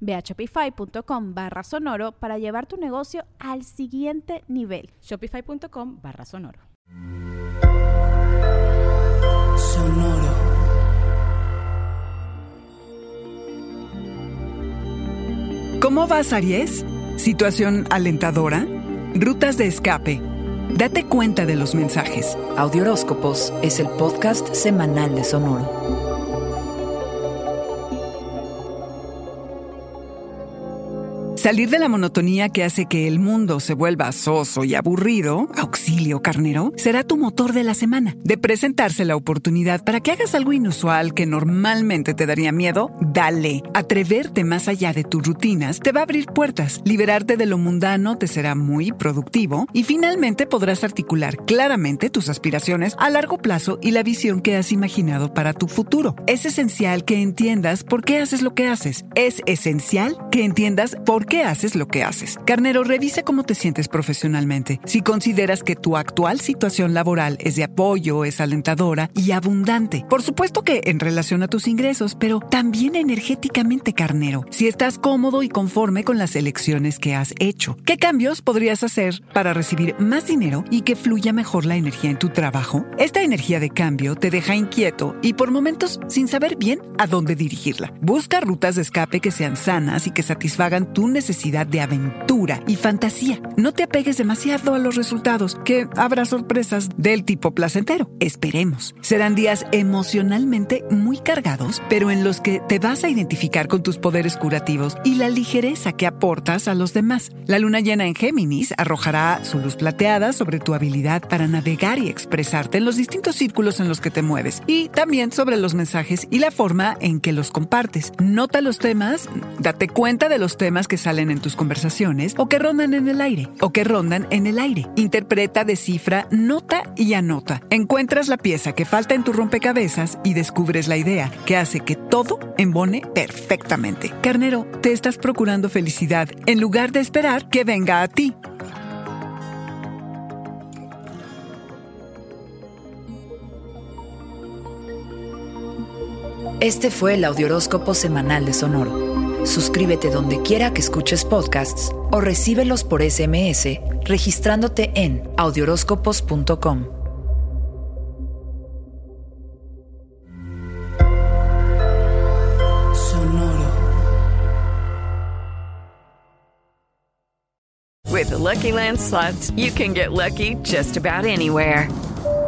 Ve a shopify.com barra sonoro para llevar tu negocio al siguiente nivel. Shopify.com barra sonoro. Sonoro. ¿Cómo vas, Aries? ¿Situación alentadora? ¿Rutas de escape? Date cuenta de los mensajes. Audioróscopos es el podcast semanal de Sonoro. Salir de la monotonía que hace que el mundo se vuelva soso y aburrido, auxilio carnero, será tu motor de la semana. De presentarse la oportunidad para que hagas algo inusual que normalmente te daría miedo, dale. Atreverte más allá de tus rutinas te va a abrir puertas. Liberarte de lo mundano te será muy productivo y finalmente podrás articular claramente tus aspiraciones a largo plazo y la visión que has imaginado para tu futuro. Es esencial que entiendas por qué haces lo que haces. Es esencial que entiendas por qué haces lo que haces. Carnero, revisa cómo te sientes profesionalmente. Si consideras que tu actual situación laboral es de apoyo, es alentadora y abundante. Por supuesto que en relación a tus ingresos, pero también energéticamente, carnero. Si estás cómodo y conforme con las elecciones que has hecho. ¿Qué cambios podrías hacer para recibir más dinero y que fluya mejor la energía en tu trabajo? Esta energía de cambio te deja inquieto y por momentos sin saber bien a dónde dirigirla. Busca rutas de escape que sean sanas y que satisfagan tu necesidad de aventura y fantasía. No te apegues demasiado a los resultados, que habrá sorpresas del tipo placentero. Esperemos. Serán días emocionalmente muy cargados, pero en los que te vas a identificar con tus poderes curativos y la ligereza que aportas a los demás. La luna llena en Géminis arrojará su luz plateada sobre tu habilidad para navegar y expresarte en los distintos círculos en los que te mueves y también sobre los mensajes y la forma en que los compartes. Nota los temas, date cuenta de los temas que salen en tus conversaciones o que rondan en el aire o que rondan en el aire. Interpreta, descifra, nota y anota. Encuentras la pieza que falta en tu rompecabezas y descubres la idea que hace que todo embone perfectamente. Carnero, te estás procurando felicidad en lugar de esperar que venga a ti. Este fue el Audioróscopo Semanal de Sonoro. Suscríbete donde quiera que escuches podcasts o recíbelos por SMS registrándote en audioróscopos.com. Sonoro. With the Lucky Land slots, you can get lucky just about anywhere.